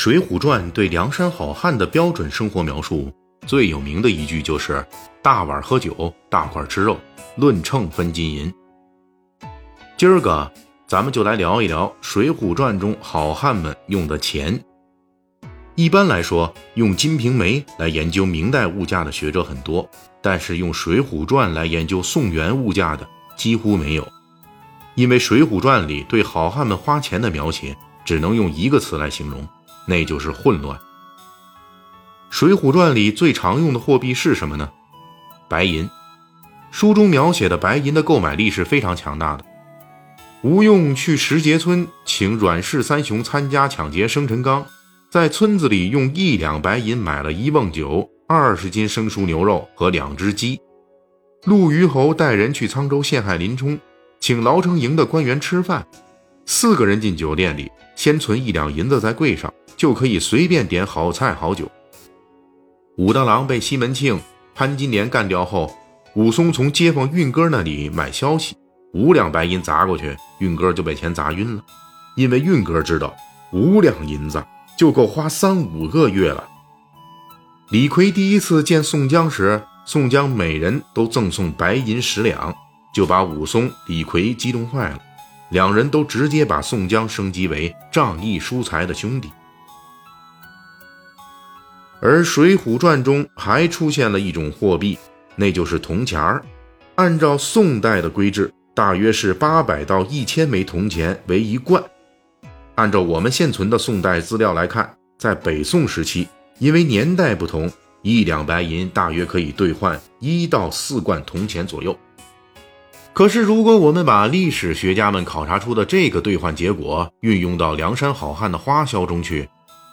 水浒传》对梁山好汉的标准生活描述最有名的一句就是“大碗喝酒，大块吃肉，论秤分金银”。今儿个咱们就来聊一聊《水浒传》中好汉们用的钱。一般来说，用《金瓶梅》来研究明代物价的学者很多，但是用《水浒传》来研究宋元物价的几乎没有，因为《水浒传》里对好汉们花钱的描写只能用一个词来形容。那就是混乱。《水浒传》里最常用的货币是什么呢？白银。书中描写的白银的购买力是非常强大的。吴用去石碣村请阮氏三雄参加抢劫生辰纲，在村子里用一两白银买了一瓮酒、二十斤生熟牛肉和两只鸡。陆虞侯带人去沧州陷害林冲，请牢城营的官员吃饭，四个人进酒店里，先存一两银子在柜上。就可以随便点好菜好酒。武大郎被西门庆、潘金莲干掉后，武松从街坊运哥那里买消息，五两白银砸过去，运哥就被钱砸晕了。因为运哥知道五两银子就够花三五个月了。李逵第一次见宋江时，宋江每人都赠送白银十两，就把武松、李逵激动坏了，两人都直接把宋江升级为仗义疏财的兄弟。而《水浒传》中还出现了一种货币，那就是铜钱儿。按照宋代的规制，大约是八百到一千枚铜钱为一贯。按照我们现存的宋代资料来看，在北宋时期，因为年代不同，一两白银大约可以兑换一到四贯铜钱左右。可是，如果我们把历史学家们考察出的这个兑换结果运用到梁山好汉的花销中去，《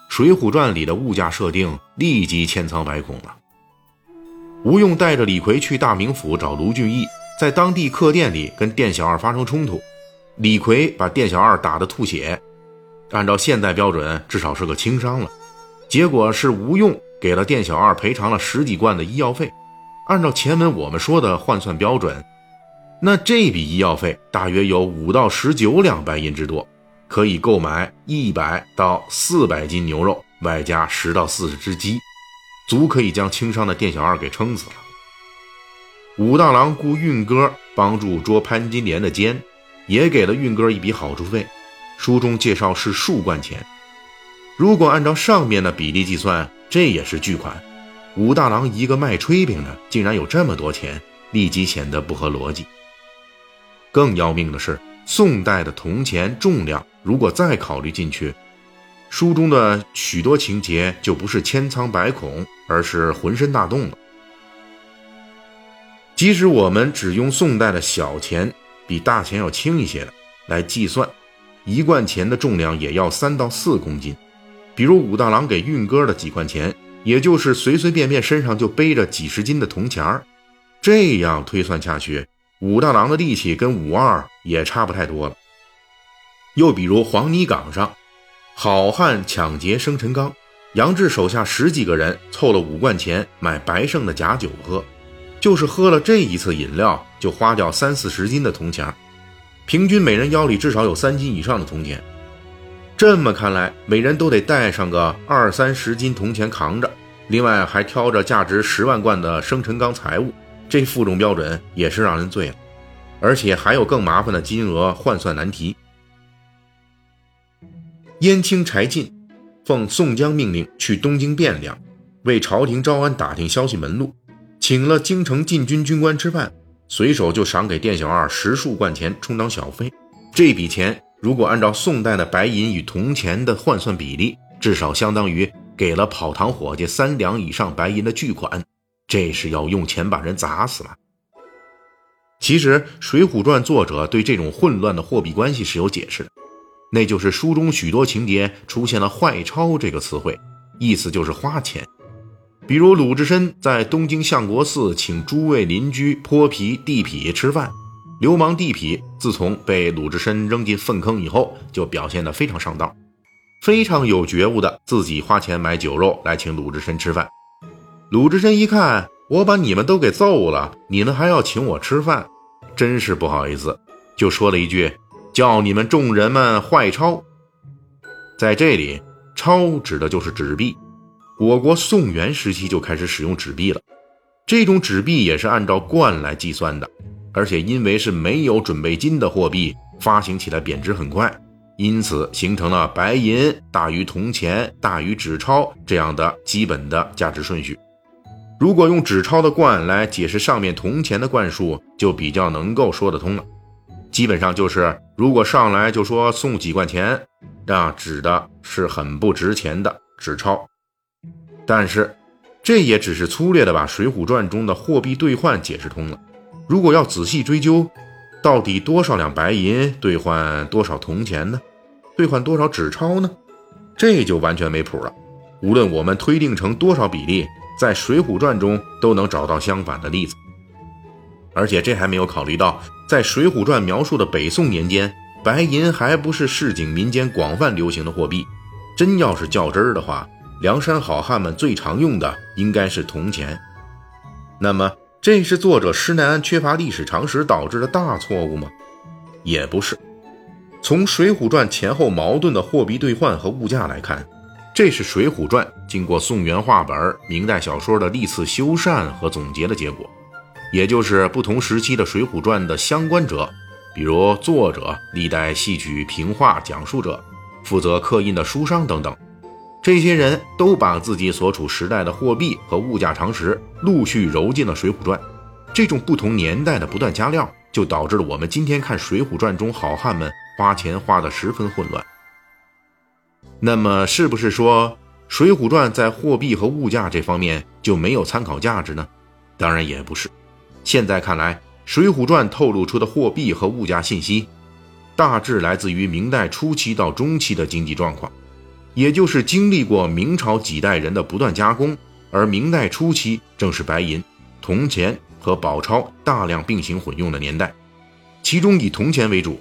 水浒传》里的物价设定立即千疮百孔了。吴用带着李逵去大名府找卢俊义，在当地客店里跟店小二发生冲突，李逵把店小二打得吐血，按照现代标准至少是个轻伤了。结果是吴用给了店小二赔偿了十几贯的医药费，按照前文我们说的换算标准，那这笔医药费大约有五到十九两白银之多。可以购买一百到四百斤牛肉，外加十到四十只鸡，足可以将轻伤的店小二给撑死了。武大郎雇运哥帮助捉潘金莲的奸，也给了运哥一笔好处费，书中介绍是数贯钱。如果按照上面的比例计算，这也是巨款。武大郎一个卖炊饼的，竟然有这么多钱，立即显得不合逻辑。更要命的是。宋代的铜钱重量，如果再考虑进去，书中的许多情节就不是千疮百孔，而是浑身大动了。即使我们只用宋代的小钱，比大钱要轻一些的来计算，一贯钱的重量也要三到四公斤。比如武大郎给运哥的几贯钱，也就是随随便便身上就背着几十斤的铜钱儿。这样推算下去。武大郎的力气跟武二也差不太多了。又比如黄泥岗上，好汉抢劫生辰纲，杨志手下十几个人凑了五贯钱买白胜的假酒喝，就是喝了这一次饮料，就花掉三四十斤的铜钱，平均每人腰里至少有三斤以上的铜钱。这么看来，每人都得带上个二三十斤铜钱扛着，另外还挑着价值十万贯的生辰纲财物。这负重标准也是让人醉了，而且还有更麻烦的金额换算难题。燕青柴进奉宋江命令去东京汴梁，为朝廷招安打听消息门路，请了京城禁军军官吃饭，随手就赏给店小二十数贯钱充当小费。这笔钱如果按照宋代的白银与铜钱的换算比例，至少相当于给了跑堂伙计三两以上白银的巨款。这是要用钱把人砸死了。其实，《水浒传》作者对这种混乱的货币关系是有解释的，那就是书中许多情节出现了“坏钞”这个词汇，意思就是花钱。比如鲁智深在东京相国寺请诸位邻居泼皮地痞吃饭，流氓地痞自从被鲁智深扔进粪坑以后，就表现得非常上道，非常有觉悟的自己花钱买酒肉来请鲁智深吃饭。鲁智深一看，我把你们都给揍了，你们还要请我吃饭，真是不好意思，就说了一句：“叫你们众人们坏钞。”在这里，钞指的就是纸币。我国宋元时期就开始使用纸币了，这种纸币也是按照贯来计算的，而且因为是没有准备金的货币，发行起来贬值很快，因此形成了白银大于铜钱大于纸钞这样的基本的价值顺序。如果用纸钞的贯来解释上面铜钱的贯数，就比较能够说得通了。基本上就是，如果上来就说送几贯钱，那指的是很不值钱的纸钞。但是，这也只是粗略的把《水浒传》中的货币兑换解释通了。如果要仔细追究，到底多少两白银兑换多少铜钱呢？兑换多少纸钞呢？这就完全没谱了。无论我们推定成多少比例，在《水浒传》中都能找到相反的例子。而且这还没有考虑到，在《水浒传》描述的北宋年间，白银还不是市井民间广泛流行的货币。真要是较真儿的话，梁山好汉们最常用的应该是铜钱。那么，这是作者施耐庵缺乏历史常识导致的大错误吗？也不是。从《水浒传》前后矛盾的货币兑换和物价来看，这是《水浒传》经过宋元话本、明代小说的历次修缮和总结的结果。也就是不同时期的《水浒传》的相关者，比如作者、历代戏曲评话讲述者、负责刻印的书商等等，这些人都把自己所处时代的货币和物价常识陆续揉进了《水浒传》。这种不同年代的不断加料，就导致了我们今天看《水浒传》中好汉们花钱花得十分混乱。那么，是不是说《水浒传》在货币和物价这方面就没有参考价值呢？当然也不是。现在看来，《水浒传》透露出的货币和物价信息，大致来自于明代初期到中期的经济状况，也就是经历过明朝几代人的不断加工，而明代初期正是白银、铜钱和宝钞大量并行混用的年代，其中以铜钱为主，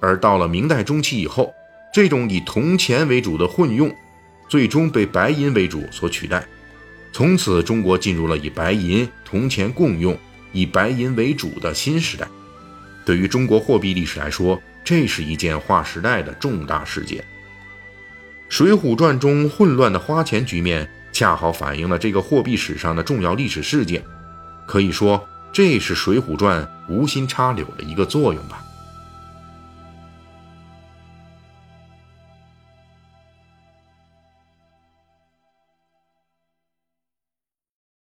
而到了明代中期以后，这种以铜钱为主的混用，最终被白银为主所取代，从此中国进入了以白银、铜钱共用。以白银为主的新时代，对于中国货币历史来说，这是一件划时代的重大事件。《水浒传》中混乱的花钱局面，恰好反映了这个货币史上的重要历史事件。可以说，这是《水浒传》无心插柳的一个作用吧。